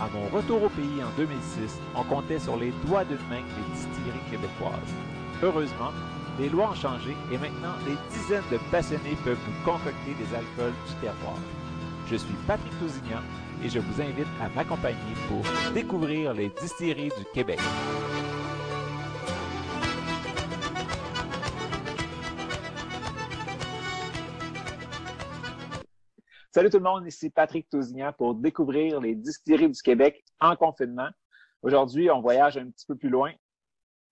À mon retour au pays en 2006, on comptait sur les doigts d'une main les distilleries québécoises. Heureusement, les lois ont changé et maintenant des dizaines de passionnés peuvent vous concocter des alcools du terroir. Je suis Patrick Tousignan et je vous invite à m'accompagner pour découvrir les distilleries du Québec. Salut tout le monde, ici Patrick Tousignan pour découvrir les distilleries du Québec en confinement. Aujourd'hui, on voyage un petit peu plus loin.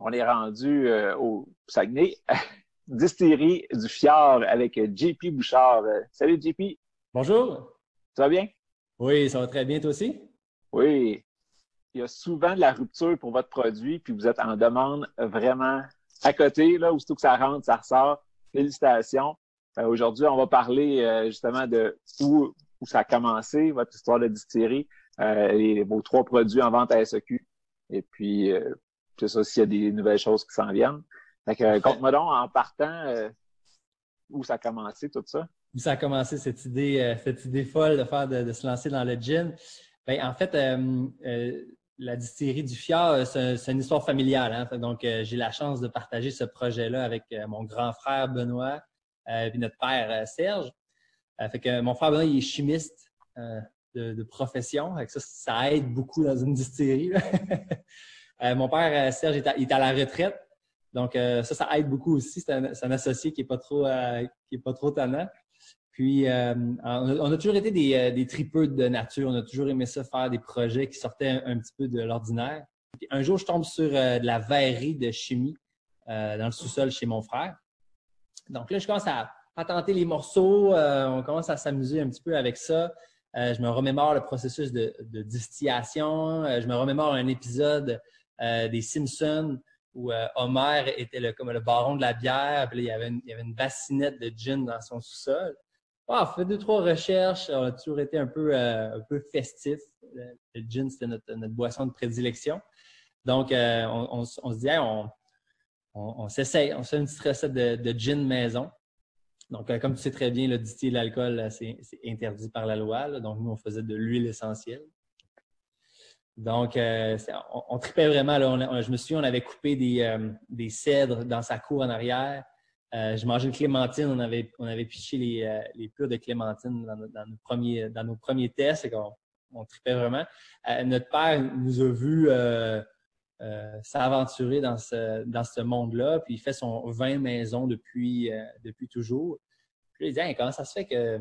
On est rendu euh, au Saguenay, distillerie du Fjord avec JP Bouchard. Salut JP. Bonjour. Ça va bien? Oui, ça va très bien, toi aussi? Oui. Il y a souvent de la rupture pour votre produit, puis vous êtes en demande vraiment à côté, là, aussitôt que ça rentre, ça ressort. Félicitations. Euh, Aujourd'hui, on va parler euh, justement de où, où, ça a commencé, votre histoire de distillerie, euh, vos trois produits en vente à SEQ. Et puis, euh, c'est ça, s'il y a des nouvelles choses qui s'en viennent. Fait que, compte-moi donc, en partant, où ça a commencé, tout ça? Où ça a commencé, cette idée, cette idée folle de faire, de, de, se lancer dans le gin? Ben, en fait, la distillerie du Fjord, c'est une histoire familiale. Hein? Donc, j'ai la chance de partager ce projet-là avec mon grand frère Benoît, puis notre père euh, Serge. Euh, fait que mon frère Benoît, il est chimiste de, profession. Fait ça, ça aide beaucoup dans une distillerie. mon père Serge est à, il est à la retraite. Donc, ça, ça aide beaucoup aussi. C'est un, associé qui n'est pas trop est pas trop tannant. Puis, euh, on, a, toujours été des, des tripeux de nature. On a toujours aimé ça, faire des projets qui sortaient un, un petit peu de l'ordinaire. Un jour, je tombe sur euh, de la verrerie de chimie euh, dans le sous-sol chez mon frère. Donc là, je commence à, à tenter les morceaux. Euh, on commence à s'amuser un petit peu avec ça. Euh, je me remémore le processus de, distillation. Euh, je me remémore un épisode des Simpsons où Homer était le, comme le baron de la bière. Il, y avait une, bassinette de gin dans son sous-sol. Ah, on fait deux, trois recherches. On a toujours été un peu, un peu festif. Le, gin, c'était notre, notre, boisson de prédilection. Donc, on, se dit, on, on, on s'essaye, on fait une petite recette de, gin maison. Donc, euh, comme tu sais très bien, le distiller l'alcool, c'est interdit par la loi. Là. Donc, nous, on faisait de l'huile essentielle. Donc, euh, on, tripait vraiment. Là. Je me souviens, on avait coupé des, euh, cèdres dans sa cour en arrière. Je mangeais une clémentine. On avait, on piché les, les purs de clémentine dans, nos, premiers, tests. On, on tripait vraiment. Notre père nous a vus euh, s'aventurer dans ce, monde-là, puis il fait son vin maison depuis, euh, depuis toujours. Puis il dit comment ça se fait que,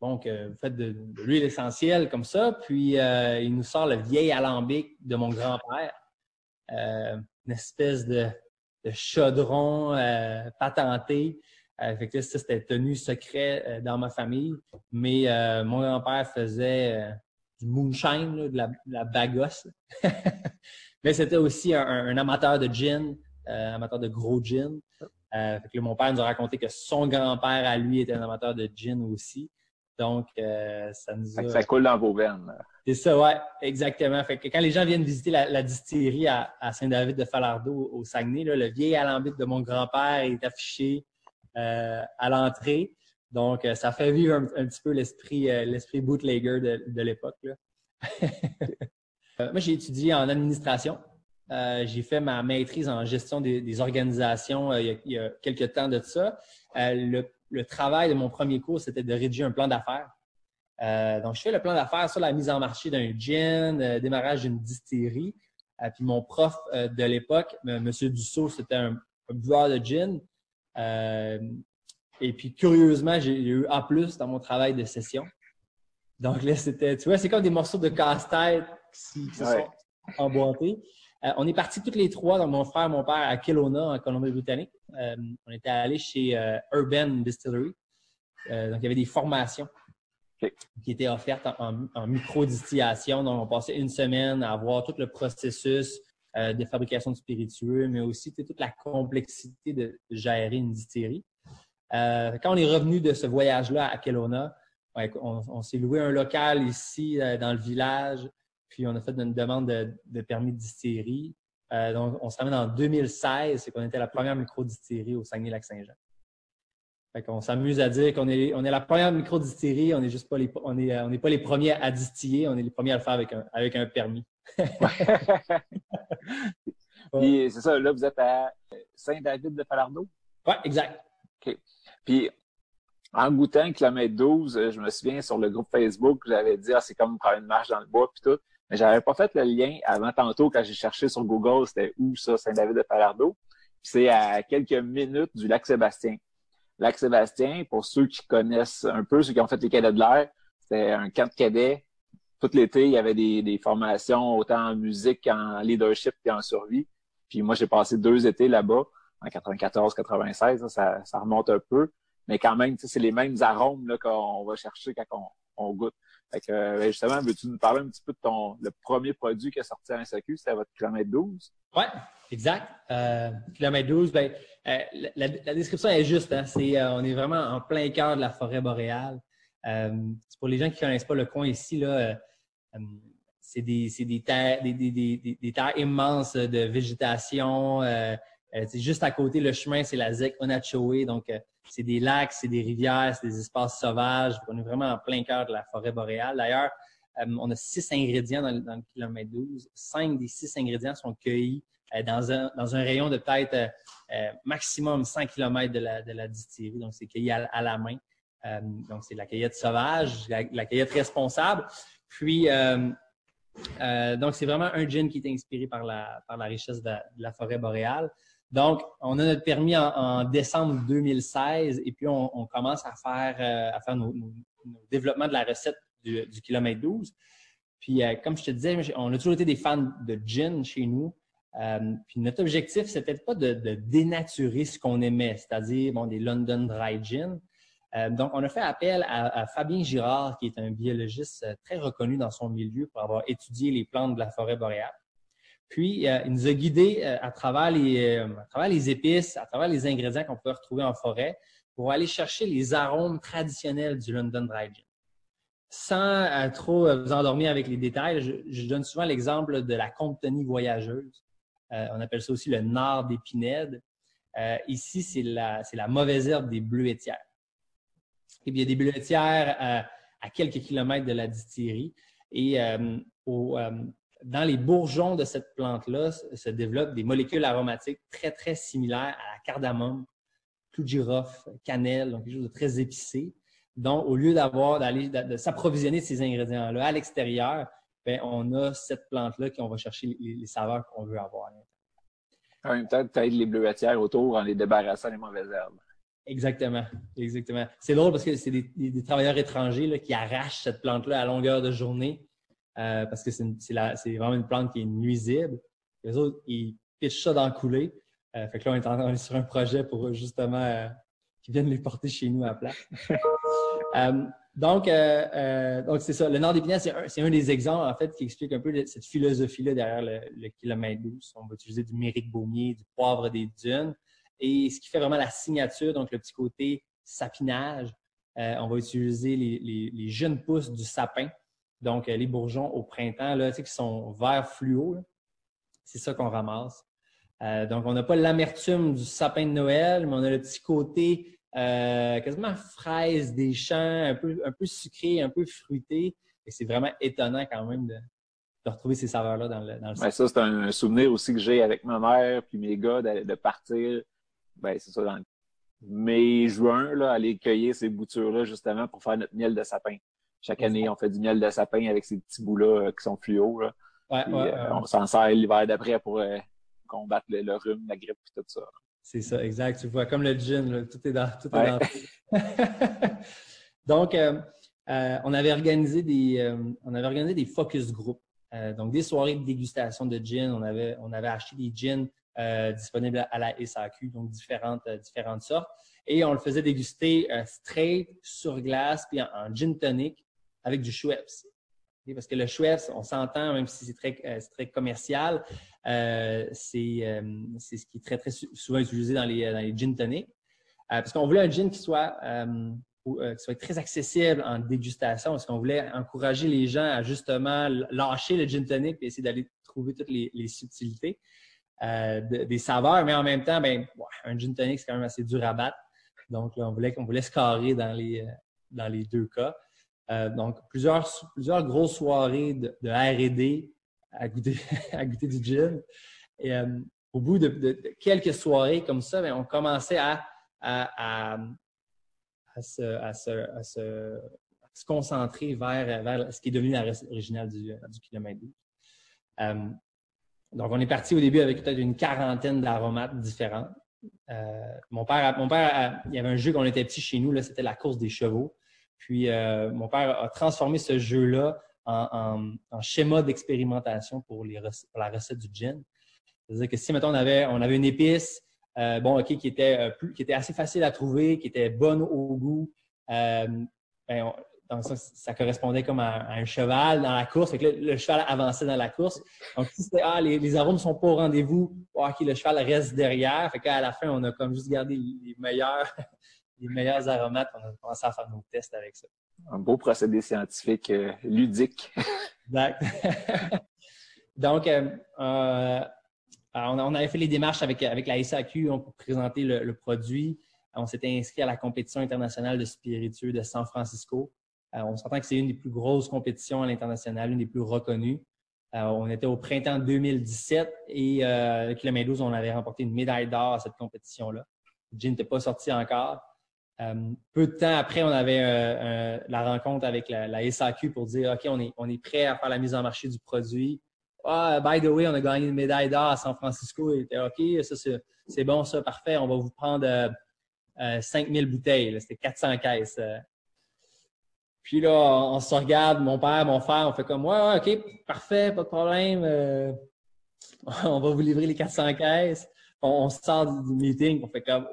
bon, vous faites de, l'huile essentielle comme ça, puis euh, il nous sort le vieil alambic de mon grand-père, une espèce de, chaudron patenté. fait que ça, c'était tenu secret dans ma famille, mais mon grand-père faisait du moonshine, de la bagosse. Mais c'était aussi un, un, amateur de gin, euh, amateur de gros gin. Euh, fait que là, mon père nous a raconté que son grand-père à lui était un amateur de gin aussi. Donc, ça nous a... Ça coule dans vos veines. C'est ça, ouais, exactement. Fait que quand les gens viennent visiter la, distillerie à, Saint-David de Falardeau au Saguenay, le vieil alambic de mon grand-père est affiché à l'entrée. Donc, ça fait vivre un, petit peu l'esprit l'esprit bootlegger de, l'époque. moi, j'ai étudié en administration. j'ai fait ma maîtrise en gestion des, organisations il, y a, quelques temps de ça. le, travail de mon premier cours, c'était de rédiger un plan d'affaires. Euh, donc, je fais le plan d'affaires sur la mise en marché d'un gin, euh, démarrage d'une distillerie. Euh, puis mon prof de l'époque, M. Dussault, c'était un, un, de gin. et puis, curieusement, j'ai eu A+, dans mon travail de session. Donc là, c'était, tu vois, c'est comme des morceaux de casse-tête qui, se sont emboîtés. on est partis toutes les trois, donc mon frère et mon père, à Kelowna, en Colombie-Britannique. on était allés chez Urban Distillery. donc, il y avait des formations qui était offerte en, micro-distillation. Donc, on passait une semaine à voir tout le processus euh, de fabrication de spiritueux, mais aussi toute la complexité de gérer une distillerie. Euh, quand on est revenu de ce voyage-là à Kelowna, on, s'est loué un local ici euh, dans le village, puis on a fait une demande de, permis de distillerie. donc, on s'est en 2016, c'est qu'on était la première micro-distillerie au Saguenay-Lac-Saint-Jean. Fait qu'on s'amuse à dire qu'on est, on est la première micro-distillerie, on n'est juste pas les, on est, on n'est pas les premiers à distiller, on est les premiers à le faire avec un, avec un permis. Puis c'est ça, là, vous êtes à Saint-David de Falardeau? Oui, exact. OK. Puis en goûtant kilomètre 12, je me souviens sur le groupe Facebook, j'avais dit ah, c'est comme prendre une marche dans le bois puis tout. Mais j'avais pas fait le lien avant tantôt quand j'ai cherché sur Google, c'était où ça, Saint-David de Falardeau. Puis c'est à quelques minutes du lac Sébastien. Lac Sébastien, pour ceux qui connaissent un peu, ceux qui ont fait les cadets de l'air, c'était un camp de cadets. Tout l'été, il y avait des, formations autant en musique qu'en leadership et en survie. Puis moi, j'ai passé deux étés là-bas, en 94, 96, ça, ça remonte un peu. Mais quand même, c'est les mêmes arômes qu'on va chercher quand on, goûte. Fait que, ben, justement, veux-tu nous parler un petit peu de ton le premier produit qui est sorti à un SAQ, c'était votre kilomètre 12? Oui, exact. Euh, kilomètre 12, ben, euh, la, description est juste. Hein? C'est, euh, on est vraiment en plein cœur de la forêt boréale. Euh, pour les gens qui ne connaissent pas le coin ici, là, c'est des, des, terres, des, des, des, terres immenses de végétation. C'est juste à côté, le chemin, c'est la ZEC Onachowe. Donc, c'est des lacs, c'est des rivières, c'est des espaces sauvages. On est vraiment en plein cœur de la forêt boréale. D'ailleurs, on a six ingrédients dans, le kilomètre 12. Cinq des six ingrédients sont cueillis euh, dans, un, rayon de peut-être euh, euh, maximum 100 km de la, de distillerie. Donc, c'est cueilli à, la main. donc, c'est la cueillette sauvage, la, cueillette responsable. Puis, donc, c'est vraiment un gin qui est inspiré par la, par la richesse de la, forêt boréale. Donc, on a notre permis en, décembre 2016 et puis on, commence à faire, à faire nos, développements de la recette du, kilomètre 12. Puis, comme je te disais, on a toujours été des fans de gin chez nous. Euh, puis notre objectif, c'était pas de, dénaturer ce qu'on aimait, c'est-à-dire bon, des London Dry Gin. Euh, donc, on a fait appel à, Fabien Girard, qui est un biologiste euh, très reconnu dans son milieu pour avoir étudié les plantes de la forêt boréale. Puis, il nous a guidés à, travers les, à travers les épices, à travers les ingrédients qu'on peut retrouver en forêt pour aller chercher les arômes traditionnels du London Dry Gin. Sans trop vous endormir avec les détails, je, donne souvent l'exemple de la compagnie voyageuse. Euh, on appelle ça aussi le nard d'épinède. Euh, ici, c'est la, mauvaise herbe des bleuetières. Et puis, il y a des bleuetières à, quelques kilomètres de la distillerie. Et euh, dans les bourgeons de cette plante-là se développent des molécules aromatiques très, très similaires à la cardamome, clou de girofle, cannelle, donc quelque chose de très épicé. Donc, au lieu d'avoir d'aller de, s'approvisionner de ces ingrédients-là à l'extérieur, ben, on a cette plante-là qu'on va chercher les, saveurs qu'on veut avoir. En même temps, tu aides les bleuetières autour en les débarrassant des mauvaises herbes. Exactement, exactement. C'est drôle parce que c'est des, travailleurs étrangers là, qui arrachent cette plante-là à longueur de journée euh, parce que c'est vraiment une plante qui est nuisible. Les autres, ils pichent ça dans le coulée. Euh, fait que là, on est, sur un projet pour justement euh, qu'ils viennent les porter chez nous à plat. Donc, euh, euh, donc c'est ça. Le Nord d'Épinal, c'est un, des exemples, en fait, qui explique un peu cette philosophie-là derrière le, kilomètre 12. On va utiliser du méric baumier, du poivre des dunes. Et ce qui fait vraiment la signature, donc le petit côté sapinage, on va utiliser les, jeunes pousses du sapin, donc les bourgeons au printemps, là, tu sais, qui sont vert fluo. C'est ça qu'on ramasse. donc, on n'a pas l'amertume du sapin de Noël, mais on a le petit côté quasiment fraise des champs, un peu, un peu sucré, un peu fruité. Et c'est vraiment étonnant quand même de, de retrouver ces saveurs-là dans le, dans Ça, c'est un souvenir aussi que j'ai avec ma mère puis mes gars de, partir, ben, c'est ça, dans mai, juin, là, aller cueillir ces boutures-là justement pour faire notre miel de sapin. Chaque année, on fait du miel de sapin avec ces petits bouts-là euh, qui sont fluo. Là. Ouais, euh, on s'en sert l'hiver d'après pour euh, combattre le, rhume, la grippe et tout ça. C'est ça, exact. Tu vois, comme le gin, tout est dans tout. Est dans... Donc, on avait organisé des, on avait organisé des focus groups. Euh, donc, des soirées de dégustation de gin. On avait, on avait acheté des gins disponibles à la SAQ, donc différentes, différentes sortes. Et on le faisait déguster straight sur glace, puis en, gin tonic avec du Schweppes. Parce que le Schweppes, on s'entend, même si c'est très, très commercial, c'est ce qui est très, très souvent utilisé dans les, dans les gin tonic. parce qu'on voulait un gin qui soit euh, qui soit très accessible en dégustation, parce qu'on voulait encourager les gens à justement lâcher le gin tonic et essayer d'aller trouver toutes les, subtilités euh, des saveurs, mais en même temps, ben, un gin tonic, c'est quand même assez dur à battre. Donc, on voulait, on voulait se carrer dans les, euh, dans les deux cas. Donc, plusieurs, plusieurs grosses soirées de, R&D à goûter, à goûter du gin. Et au bout de, quelques soirées comme ça, ben, on commençait à, se, concentrer vers, vers, ce qui est devenu la recette originale du, du kilomètre 12. Euh, donc, on est parti au début avec peut-être une quarantaine d'aromates différents. Euh, mon père, mon père il y avait un jeu quand on était petit chez nous, c'était la course des chevaux. Puis, euh, mon père a transformé ce jeu-là en, schéma d'expérimentation pour, la recette du gin. C'est-à-dire que si, maintenant on avait, on avait une épice, euh, bon, OK, qui était, euh, qui était assez facile à trouver, qui était bonne au goût. Ben, ça, correspondait comme à, un cheval dans la course. le, cheval avançait dans la course. Donc, si c'était ah, les, arômes sont pas au rendez-vous, OK, le cheval reste derrière. Fait qu'à la fin, on a comme juste gardé les, meilleurs, les meilleurs aromates. On a commencé à faire nos tests avec ça. Un beau procédé scientifique ludique. exact. Donc, on, avait fait les démarches avec, avec la SAQ pour présenter le, produit. On s'était inscrit à la compétition internationale de spiritueux de San Francisco. Euh, on s'entend que c'est une des plus grosses compétitions à l'international, une des plus reconnues. Euh, on était au printemps 2017 et euh, avec le 12, on avait remporté une médaille d'or à cette compétition-là. Le n'était pas sorti encore. Peu de temps après, on avait la rencontre avec la, SAQ pour dire OK, on est, on est prêt à faire la mise en marché du produit. Ah, by the way, on a gagné une médaille d'or à San Francisco. Il était OK, ça, c'est bon, ça, parfait. On va vous prendre euh, 5000 euh, bouteilles. C'était 400 caisses. Euh. Puis là, on, se regarde, mon père, mon frère, on fait comme Ouais, OK, parfait, pas de problème. Euh, on va vous livrer les 400 caisses. On, sort du, meeting, on fait comme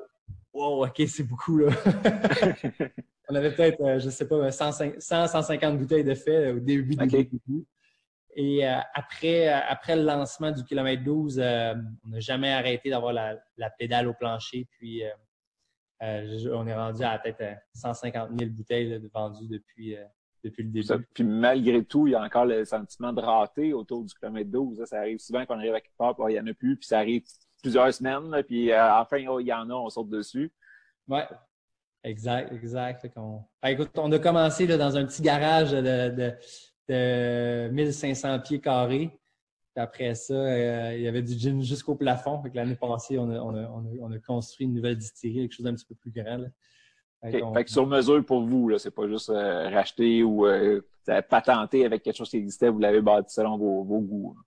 Wow, OK, c'est beaucoup, là. on avait peut-être, je sais pas, 100, 150 bouteilles de fait au début du. Et euh, après, euh, après le lancement du kilomètre 12, euh, on n'a jamais arrêté d'avoir la, pédale au plancher. Puis, on est rendu à peut-être 150 000 bouteilles vendues depuis, depuis le début. puis malgré tout, il y a encore le sentiment de rater autour du kilomètre 12. Ça arrive souvent qu'on arrive à quelque part, il n'y en a plus, puis ça arrive plusieurs semaines, puis enfin, oh, il y en a, on saute dessus. Oui, exact, exact. on... Ben, écoute, on a commencé dans un petit garage de de 1500 pieds carrés. après ça, euh, il y avait du gym jusqu'au plafond. L'année passée, on a, construit une nouvelle distillerie, quelque chose d'un petit peu plus grand. Fait, que sur mesure pour vous, c'est pas juste euh, racheter ou euh, patenter avec quelque chose qui existait, vous l'avez bâti selon vos, goûts.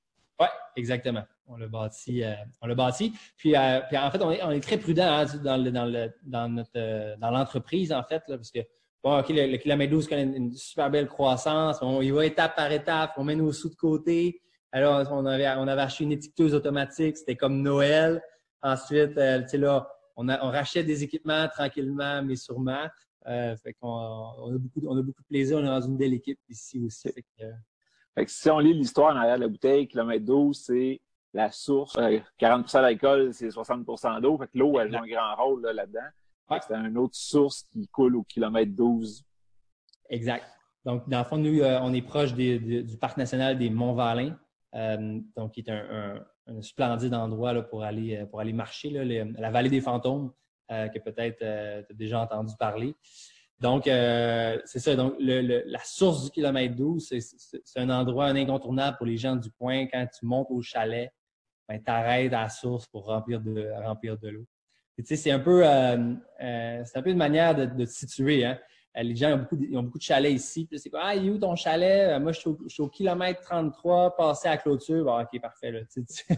Oui, exactement. On l'a bâti. on l'a bâti. Puis, en fait, on est, très prudent hein, dans, l'entreprise, en fait, parce que bon, OK, le, kilomètre 12 connaît une, super belle croissance. On y va étape par étape. On met nos sous de côté. Alors, on avait, on avait acheté une étiqueteuse automatique. C'était comme Noël. Ensuite, euh, tu sais, là, on, a, on rachète des équipements tranquillement, mais sûrement. Euh, fait qu'on on a, beaucoup, on a beaucoup de plaisir. On est dans une belle équipe ici aussi. Fait que, euh, fait que si on lit l'histoire en arrière de la bouteille, kilomètre 12, c'est la source. 40% d'alcool, c'est 60% d'eau. Fait que l'eau, elle joue un grand rôle là-dedans. C'est une autre source qui coule au kilomètre 12. Exact. Donc, dans le fond, nous, euh, on est proche du Parc national des Monts-Valin, euh, donc qui est un, splendide endroit là, pour, aller, euh, pour aller marcher, la vallée des fantômes, que peut-être tu as déjà entendu parler. Donc, c'est ça. Donc, la source du kilomètre 12, c'est un endroit un incontournable pour les gens du coin. Quand tu montes au chalet, ben, tu arrêtes à la source pour remplir de, remplir de l'eau. C'est un, peu, c'est un peu une manière de, de te situer. Hein? Euh, les gens ont beaucoup, ils ont beaucoup de chalets ici. Puis c'est quoi? Ah, il est où ton chalet? Euh, moi, je suis, au, kilomètre 33, passé à clôture. Bon, OK, parfait. c'est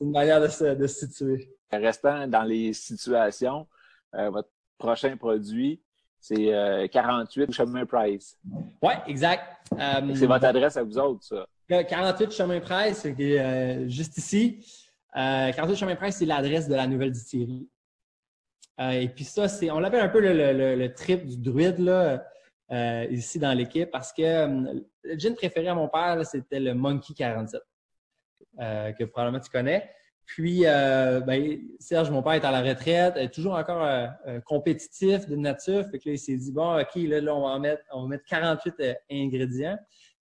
une manière de se, de situer. Restant dans les situations, euh, votre prochain produit, c'est 48 Chemin Price. Oui, exact. c'est votre adresse à vous autres, ça. 48 Chemin Price, c'est juste ici. 48 Chemin Price, c'est l'adresse de la nouvelle distillerie. Euh, et puis ça, c'est, on l'appelle un peu le, trip du druide là, euh, ici dans l'équipe parce que euh, le gin préféré à mon père, c'était le Monkey 47, que probablement tu connais. Puis, ben, Serge, mon père est à la retraite, est toujours encore compétitif de nature. Fait que là, il s'est dit, bon, OK, là, on, va mettre, on va mettre 48 ingrédients.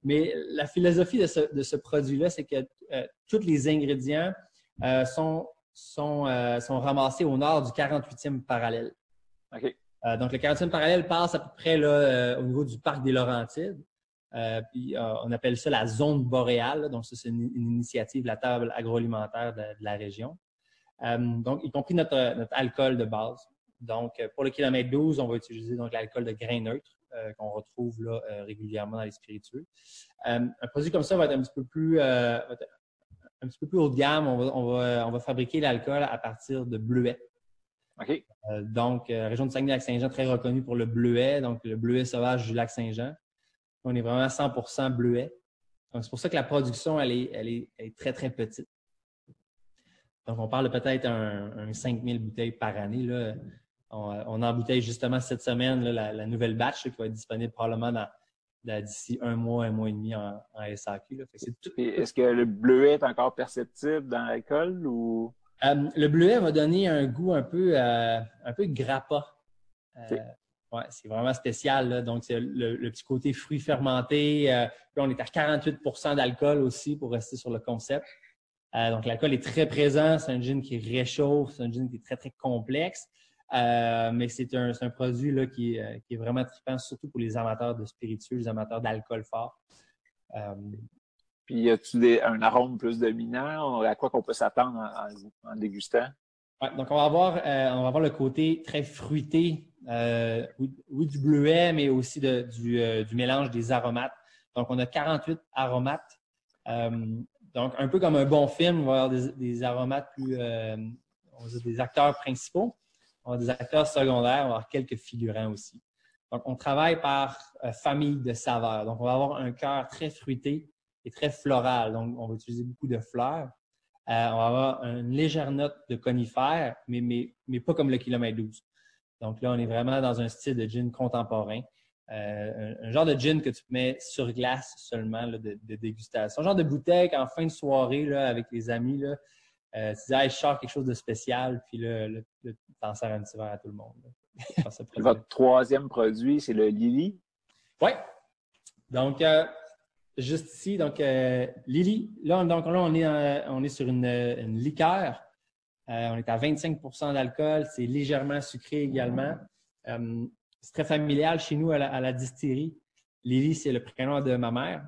Mais la philosophie de ce, de ce produit-là, c'est que tous les ingrédients sont sont, euh, sont ramassés au nord du 48e parallèle. Euh, donc, le 40e parallèle passe à peu près là, euh, au niveau du parc des Laurentides. Puis, on appelle ça la zone boréale. Donc, ça, c'est une, initiative de la table agroalimentaire de, la région. donc, y compris notre, notre, alcool de base. Donc, pour le kilomètre 12, on va utiliser donc l'alcool de grain neutre qu'on retrouve là, régulièrement dans les spiritueux. un produit comme ça va être un petit peu plus, un petit peu plus haut de gamme, on va, fabriquer l'alcool à partir de bleuets. OK. Euh, donc, euh, région de Saguenay-Lac-Saint-Jean, très reconnue pour le bleuet, donc le bleuet sauvage du lac Saint-Jean. On est vraiment à 100% bleuet. Donc, c'est pour ça que la production, elle est, elle est, très, très petite. Donc, on parle peut-être un, 5000 bouteilles par année. Là. On, on embouteille justement cette semaine la, nouvelle batch qui va être disponible probablement dans, d'ici un mois, un mois et demi en, SAQ. Est-ce que le bleuet est encore perceptible dans l'alcool ou? Euh, le bleuet va donner un goût un peu, euh, un peu grappa. Euh, ouais, c'est vraiment spécial. Donc, c'est le, petit côté fruits fermentés. puis on est à 48% d'alcool aussi pour rester sur le concept. donc, l'alcool est très présent. C'est un gin qui réchauffe. C'est un gin qui est très, très complexe. Euh, mais c'est un, un, produit là, qui, euh, qui, est vraiment trippant, surtout pour les amateurs de spiritueux, les amateurs d'alcool fort. Euh, Puis, y a-tu un arôme plus dominant? À quoi qu'on peut s'attendre en, en, dégustant? Ouais, donc, on va avoir, on va avoir le côté très fruité, oui, du bleuet, mais aussi de, du, mélange des aromates. Donc, on a 48 aromates. donc, un peu comme un bon film, on va avoir des, aromates plus, on va dire des acteurs principaux on a des acteurs secondaires, on va avoir quelques figurants aussi. Donc, on travaille par euh, famille de saveurs. Donc, on va avoir un cœur très fruité et très floral. Donc, on va utiliser beaucoup de fleurs. Euh, on va avoir une légère note de conifère, mais, mais, mais pas comme le kilomètre 12. Donc là, on est vraiment dans un style de gin contemporain. Euh, un, genre de gin que tu mets sur glace seulement de, de, dégustation. Un genre de bouteille qu'en fin de soirée là, avec les amis, là, euh, tu disais, je sors quelque chose de spécial, puis là, tu t'en sers un petit verre à tout le monde. Votre troisième produit, c'est le Lily? Oui. Donc, euh, juste ici, donc euh, Lily, là, donc, là on, est, on est sur une, liqueur. On est à 25% d'alcool. C'est légèrement sucré également. c'est très familial chez nous à la, distillerie. Lily, c'est le prénom de ma mère.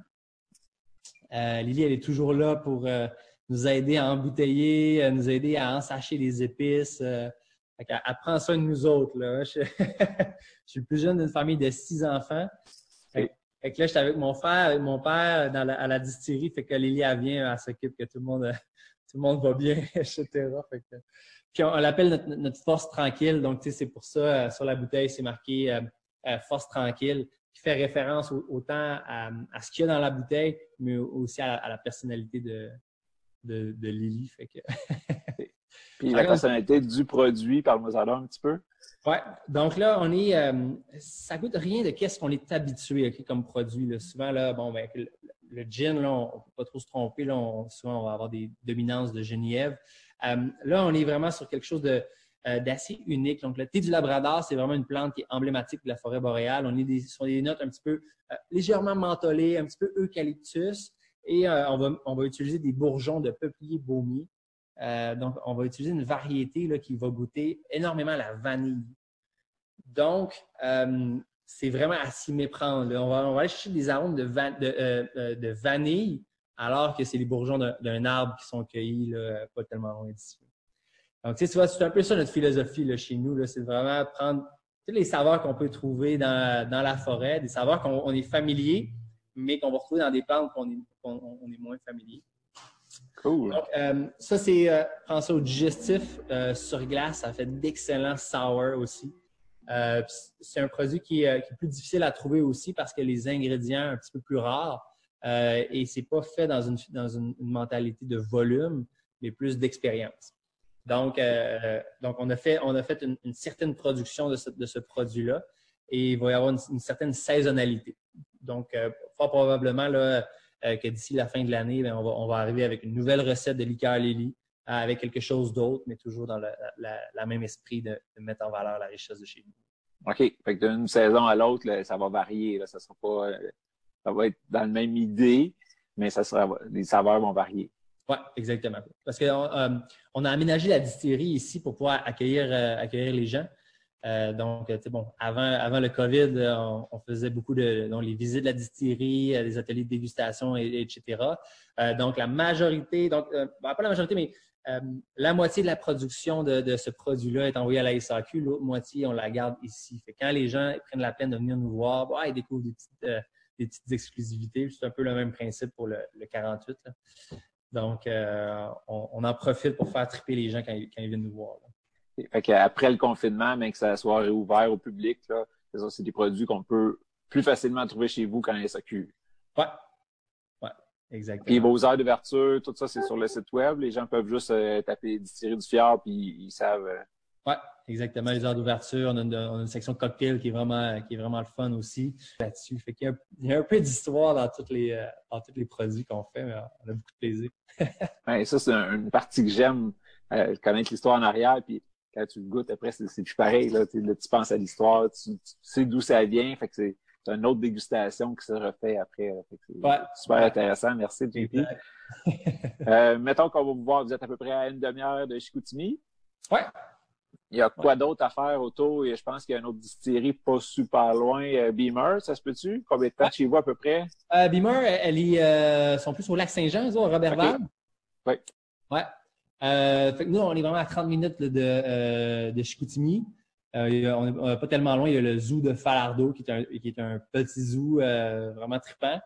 Lily, elle est toujours là pour nous aider à embouteiller, nous aider à ensacher les épices. Euh, elle, prend soin de nous autres. Là. Je, suis le plus jeune d'une famille de six enfants. Fait, que là, j'étais avec mon frère, avec mon père à la distillerie. Fait que Lily, elle vient, elle s'occupe que tout le monde, le monde va bien, etc. puis on, l'appelle notre, force tranquille. Donc, c'est pour ça, euh, sur la bouteille, c'est marqué euh, force tranquille, qui fait référence autant à, ce qu'il y a dans la bouteille, mais aussi à la personnalité de, de, Lily. Fait que... Puis la personnalité du produit, parle-moi un petit peu. Oui, donc là, on est. Euh, ça goûte rien de qu'est-ce qu'on est habitué comme produit. Souvent, là, bon, ben, le, gin, là, on ne peut pas trop se tromper. Là, souvent, on va avoir des dominances de Genièvre. Euh, là, on est vraiment sur quelque chose de, d'acier unique. Donc, le thé du Labrador, c'est vraiment une plante qui est emblématique de la forêt boréale. On est des, sur des notes un petit peu légèrement mentholées, un petit peu eucalyptus. Et on, va, on va utiliser des bourgeons de peuplier baumier. donc, on va utiliser une variété là, qui va goûter énormément la vanille. Donc, c'est vraiment à s'y méprendre. On va, on va, aller chercher des arômes de, de vanille alors que c'est les bourgeons d'un arbre qui sont cueillis pas tellement loin d'ici. Donc, tu vois, c'est un peu ça notre philosophie chez nous. C'est vraiment prendre tous les saveurs qu'on peut trouver dans, la forêt, des saveurs qu'on est familier, mais qu'on va retrouver dans des plantes qu'on est, moins familier. Cool. Donc, euh, ça, c'est, euh, prends ça au digestif euh, sur glace. Ça fait d'excellents sour aussi. C'est un produit qui est, qui est, plus difficile à trouver aussi parce que les ingrédients un petit peu plus rares. Euh, et c'est pas fait dans une, dans une, mentalité de volume, mais plus d'expérience. Donc, euh, donc on a fait, on a fait une, certaine production de ce, produit-là et il va y avoir une, certaine saisonnalité. Donc, euh, fort probablement là, euh, que d'ici la fin de l'année, ben, on, va, on va arriver avec une nouvelle recette de liqueur Lily avec quelque chose d'autre, mais toujours dans le la, même esprit de, mettre en valeur la richesse de chez nous. OK. Fait que d'une saison à l'autre, ça va varier. Là. Ça ne sera pas ça va être dans la même idée, mais ça sera, les saveurs vont varier. Oui, exactement. Parce qu'on euh, on a aménagé la distillerie ici pour pouvoir accueillir, euh, accueillir les gens. Euh, donc, bon, avant, avant le COVID, on, faisait beaucoup de donc, les visites de la distillerie, des ateliers de dégustation, etc. donc, la majorité, donc, ben, pas la majorité, mais la moitié de la production de, ce produit-là est envoyée à la SAQ, l'autre moitié, on la garde ici. Fait quand les gens prennent la peine de venir nous voir, ils découvrent des petites des petites exclusivités. C'est un peu le même principe pour le, 48. Donc, euh, on, en profite pour faire triper les gens quand, ils, viennent nous voir. Après le confinement, mais que ça soit réouvert au public, c'est des produits qu'on peut plus facilement trouver chez vous s'occupent. Oui. Ouais, exactement. Puis vos heures d'ouverture, tout ça, c'est sur le site web. Les gens peuvent juste euh, taper distillerie du fier, puis ils savent. Euh, oui, exactement. Les heures d'ouverture. On, a une section cocktail qui est vraiment, qui est vraiment le fun aussi là-dessus. Fait qu'il y, a un, peu d'histoire dans, tous les, euh, dans tous les produits qu'on fait, mais on a beaucoup de plaisir. ouais, ça, c'est une partie que j'aime, euh, connaître l'histoire en arrière. Puis quand tu le goûtes, après, c'est plus pareil. Là, tu penses à l'histoire, tu, sais d'où ça vient. Fait que c'est une autre dégustation qui se refait après. Ouais. Super intéressant. Merci, JP. euh, mettons qu'on va vous voir, vous êtes à peu près à une demi-heure de Chicoutimi. Oui. Il y a quoi d'autre à faire autour? je pense qu'il y a une autre distillerie pas super loin. Euh, Beamer, ça se peut-tu? Combien de temps chez vous à peu près? Euh, Beamer, elle est, euh, sont plus au lac Saint-Jean, au Robert Oui. Ouais. Euh, fait que nous, on est vraiment à 30 minutes de, de Chicoutimi. On n'est pas tellement loin. Il y a le zoo de Falardeau, qui est un, petit zoo vraiment trippant.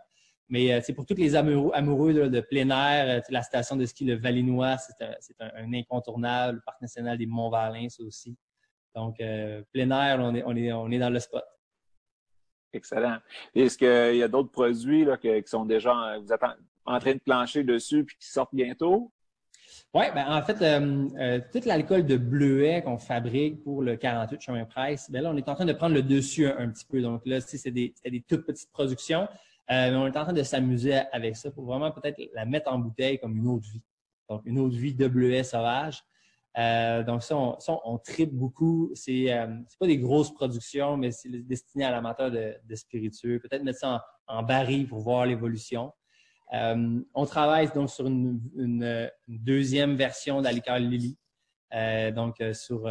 Mais c'est pour tous les amoureux, de, plein air, la station de ski Le Valinois, c'est un, incontournable. Le Parc national des Monts-Valin, ça aussi. Donc, plein air, on est, dans le spot. Excellent. Est-ce qu'il y a d'autres produits là, qui sont déjà, en, train de plancher dessus et qui sortent bientôt? Oui, ben en fait, euh, tout l'alcool de bleuet qu'on fabrique pour le 48 chemin Price, ben là, on est en train de prendre le dessus un, petit peu. Donc là, c'est des, des toutes petites productions. Euh, on est en train de s'amuser avec ça pour vraiment peut-être la mettre en bouteille comme une autre vie. Donc, une autre vie de bleuet sauvage. Euh, donc, ça, on, ça, tripe beaucoup. C'est euh, pas des grosses productions, mais c'est destiné à l'amateur de, spiritueux. Peut-être mettre ça en, baril pour voir l'évolution. On travaille donc sur une, deuxième version liqueur Lily. donc, sur,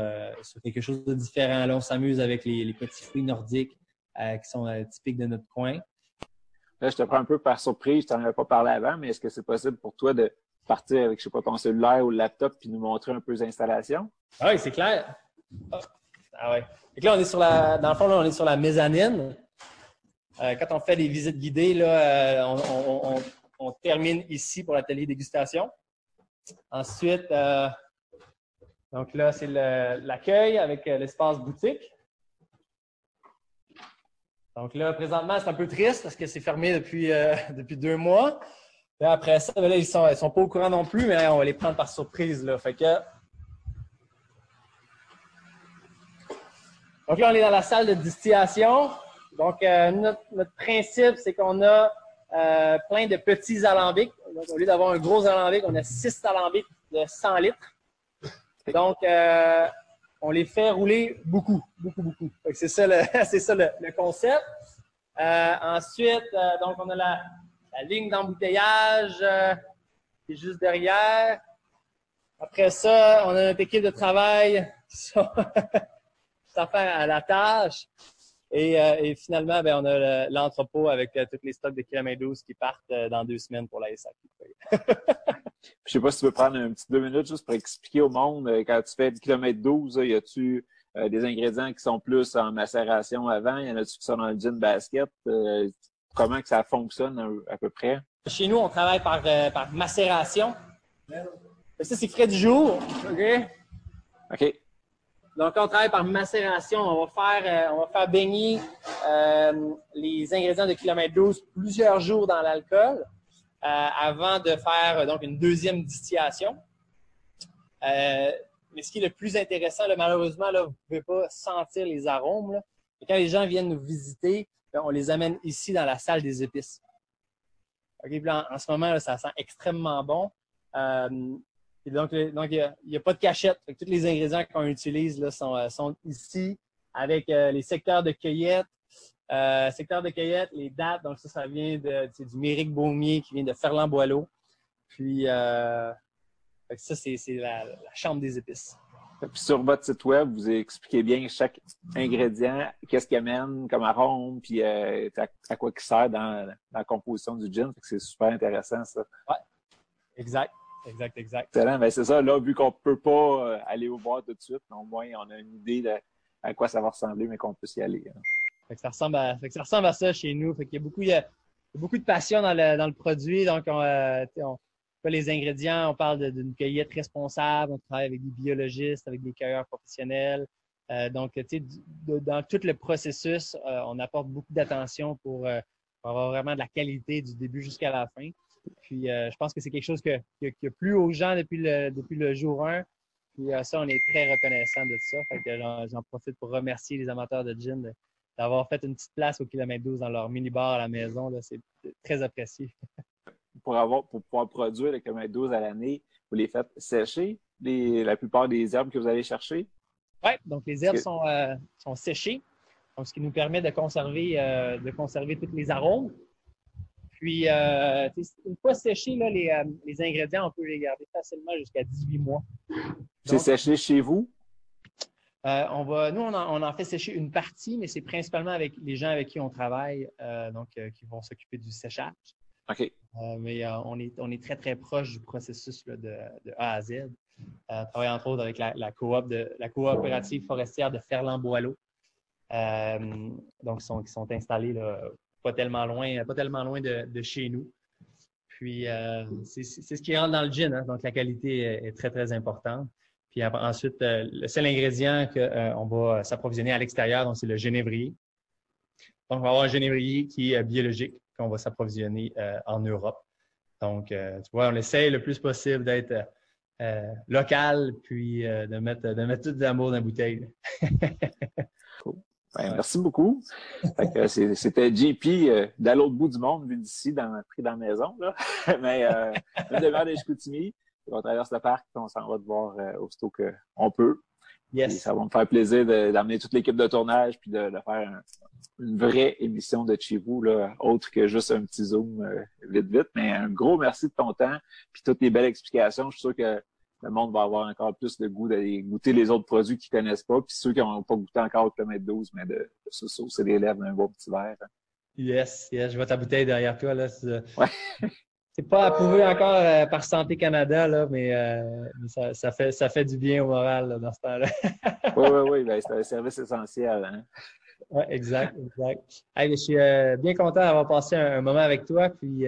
quelque chose de différent. Là, on s'amuse avec les, les, petits fruits nordiques qui sont typiques de notre coin. Là, je te prends un peu par surprise, je t'en avais pas parlé avant, mais est-ce que c'est possible pour toi de partir avec, je sais pas, ton cellulaire ou le laptop puis nous montrer un peu les installations? Ah oui, c'est clair. Ah ouais. Et là, on est sur la, dans le fond, là, on est sur la mezzanine. Euh, quand on fait les visites guidées, là, euh, on, on, termine ici pour l'atelier dégustation. Ensuite, euh, donc là, c'est l'accueil avec l'espace boutique. Donc là, présentement, c'est un peu triste parce que c'est fermé depuis, euh, deux mois. Après ça, ben là, ils sont, ils sont pas au courant non plus, mais on va les prendre par surprise. Là. Fait. Donc là, on est dans la salle de distillation. Donc, euh, notre, principe, c'est qu'on a euh, plein de petits alambics. Donc, au lieu d'avoir un gros alambic, on a six alambics de 100 litres. Donc, on les fait rouler beaucoup, beaucoup, beaucoup. C'est ça le, c'est ça le, concept. Euh, ensuite, euh, donc on a la, la ligne d'embouteillage euh, qui est juste derrière. Après ça, on a notre équipe de travail qui sont à la tâche. Et, et finalement, ben, on a l'entrepôt avec tous les stocks de kilomètres 12 qui partent dans deux semaines pour la SAQ. Je sais pas si tu veux prendre un petit deux minutes juste pour expliquer au monde, euh, quand tu fais du kilomètre 12, y a-tu euh, des ingrédients qui sont plus en macération avant? Y en a-tu qui sont dans le gin basket? Euh, comment que ça fonctionne à, peu près? Chez nous, on travaille par, par macération. Ça, c'est frais du jour. OK? OK. Donc, on travaille par macération. On va faire, faire baigner les ingrédients de kilomètre 12 plusieurs jours dans l'alcool. Euh, avant de faire euh, donc une deuxième distillation. Euh, mais ce qui est le plus intéressant, malheureusement, là, vous ne pouvez pas sentir les arômes. Quand les gens viennent nous visiter, ben, on les amène ici dans la salle des épices. en, ce moment, ça sent extrêmement bon. Et donc, il n'y a, pas de cachette. tous les ingrédients qu'on utilise là, sont, sont ici avec les secteurs de cueillette, euh, secteur de cueillette, les dates, donc ça, ça vient de, du Méric Baumier qui vient de Ferland-Boileau. Puis, euh, ça, c'est la, chambre des épices. Puis sur votre site web, vous expliquez bien chaque ingrédient, qu'est-ce qu'il amène comme arôme, puis euh, à, quoi il sert dans, la composition du gin. C'est super intéressant, ça. Oui, exact. Exact, exact. Excellent. Ben, c'est ça, là, vu qu'on ne peut pas aller au boire tout de suite, au moins on a une idée de à quoi ça va ressembler, mais qu'on peut y aller. Hein ça ressemble à, ça ressemble à ça chez nous. Fait qu'il y a beaucoup, il y a beaucoup de passion dans le, dans le produit. Donc, on, euh, on fait les ingrédients, on parle d'une cueillette responsable, on travaille avec des biologistes, avec des cueilleurs professionnels. Euh, donc, tu sais, dans tout le processus, euh, on apporte beaucoup d'attention pour, avoir vraiment de la qualité du début jusqu'à la fin. Puis, je pense que c'est quelque chose que, qui a plu aux gens depuis le, depuis le jour 1. Puis, ça, on est très reconnaissant de ça. Fait que j'en profite pour remercier les amateurs de gin d'avoir fait une petite place au kilomètre 12 dans leur mini-bar à la maison. C'est très apprécié. pour, avoir, pour pouvoir produire le kilomètre 12 à l'année, vous les faites sécher la plupart des herbes que vous allez chercher? Oui, donc les herbes sont, euh, sont, séchées, donc ce qui nous permet de conserver, euh, de conserver tous les arômes. Puis, euh, une fois séchés, là, les, les, ingrédients, on peut les garder facilement jusqu'à 18 mois. C'est séché chez vous? Euh, on va, nous, on en, fait sécher une partie, mais c'est principalement avec les gens avec qui on travaille, euh, donc euh, qui vont s'occuper du séchage. OK. mais on, est, on est très, très proche du processus de, A à Z. on travaille entre autres avec la, coop de, la coopérative forestière de Ferland-Boileau. donc, ils sont, sont installés pas tellement loin, pas tellement loin de, chez nous. Puis, c'est ce qui rentre dans le gin, hein. donc la qualité est très, très importante. Puis ensuite, euh, le seul ingrédient qu'on euh, va s'approvisionner à l'extérieur, donc c'est le génévrier. Donc, on va avoir un génévrier qui est biologique, qu'on va s'approvisionner euh, en Europe. Donc, tu vois, on essaie le plus possible d'être local, puis de mettre de mettre tout l'amour dans la bouteille. Ben, merci beaucoup. C'était JP de l'autre bout du monde, vu d'ici, dans, pris dans la maison. Là. Mais euh, une Chicoutimi on traverse le parc, on s'en va te voir euh, aussitôt qu'on peut. Yes. ça va me faire plaisir d'amener toute l'équipe de tournage puis de, faire une vraie émission de chez vous, là, autre que juste un petit zoom euh, vite, vite. Mais un gros merci de ton temps puis toutes les belles explications. Je suis sûr que le monde va avoir encore plus de goût d'aller goûter les autres produits qu'ils connaissent pas. Puis ceux qui n'ont pas goûté encore le kilomètre 12, mais de, de se saucer les lèvres d'un beau petit verre. Hein. Yes, yes, je vois ta bouteille derrière toi. Là. Ouais. C'est pas approuvé encore euh, par Santé Canada, là, mais, euh, ça, fait, ça fait du bien au moral dans ce temps-là. oui, oui, oui. Ben, c'est un service essentiel. Hein? Oui, exact, exact. je suis euh, bien content d'avoir passé un, moment avec toi. Puis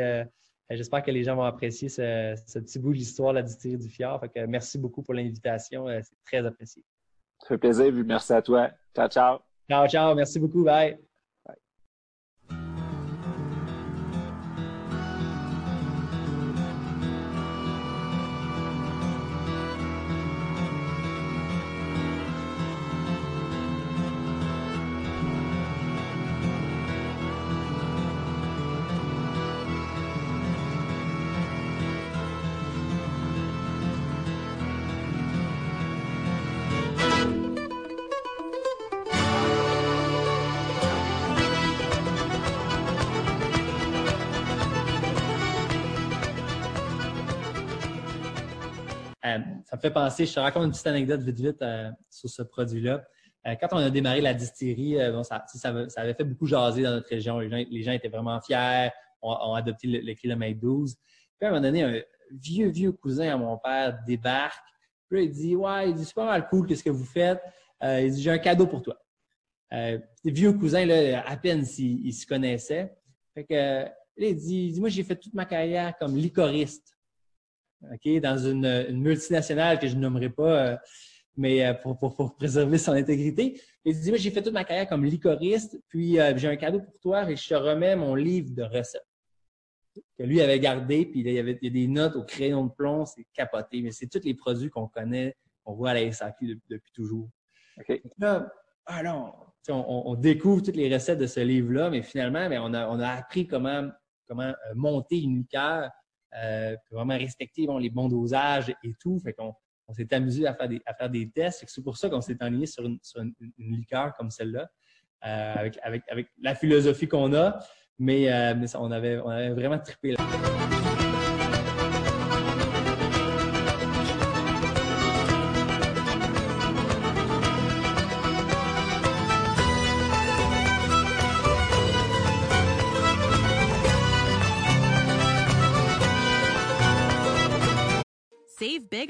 j'espère que les gens vont apprécier ce, petit bout de l'histoire de la distillerie du Fjord. Fait merci beaucoup pour l'invitation. c'est très apprécié. Ça fait plaisir. Merci à toi. Ciao, ciao. Ciao, ciao. Merci beaucoup. Bye. Ça me fait penser, je te raconte une petite anecdote vite vite sur ce produit-là. quand on a démarré la distillerie, ça, avait fait beaucoup jaser dans notre région. Les gens, étaient vraiment fiers, ont, adopté le, kilomètre 12. Puis à un moment donné, un vieux, vieux cousin à mon père débarque. Puis il dit Ouais, il dit, c'est pas mal cool, qu'est-ce que vous faites? il dit J'ai un cadeau pour toi. Euh, vieux cousin, là, à peine s'il se connaissait. Fait que, là, il dit, Moi, j'ai fait toute ma carrière comme licoriste. Dans une, multinationale que je ne nommerai pas, euh, mais euh, pour, préserver son intégrité. Il dit Moi, j'ai fait toute ma carrière comme licoriste, puis j'ai un cadeau pour toi et je te remets mon livre de recettes que lui avait gardé, puis il y avait des notes au crayon de plomb, c'est capoté, mais c'est tous les produits qu'on connaît, qu'on voit à la SAQ depuis, toujours. Là, ah non, on, découvre toutes les recettes de ce livre-là, mais finalement, ben, on, a, appris comment, comment euh, monter une liqueur, euh, vraiment respecter les bons dosages et tout. Fait on s'est amusé à faire des, à faire des tests. C'est pour ça qu'on s'est enligné sur une, sur une, liqueur comme celle-là, euh, avec, avec, avec, la philosophie qu'on a. Mais, mais on, avait, on avait vraiment trippé là.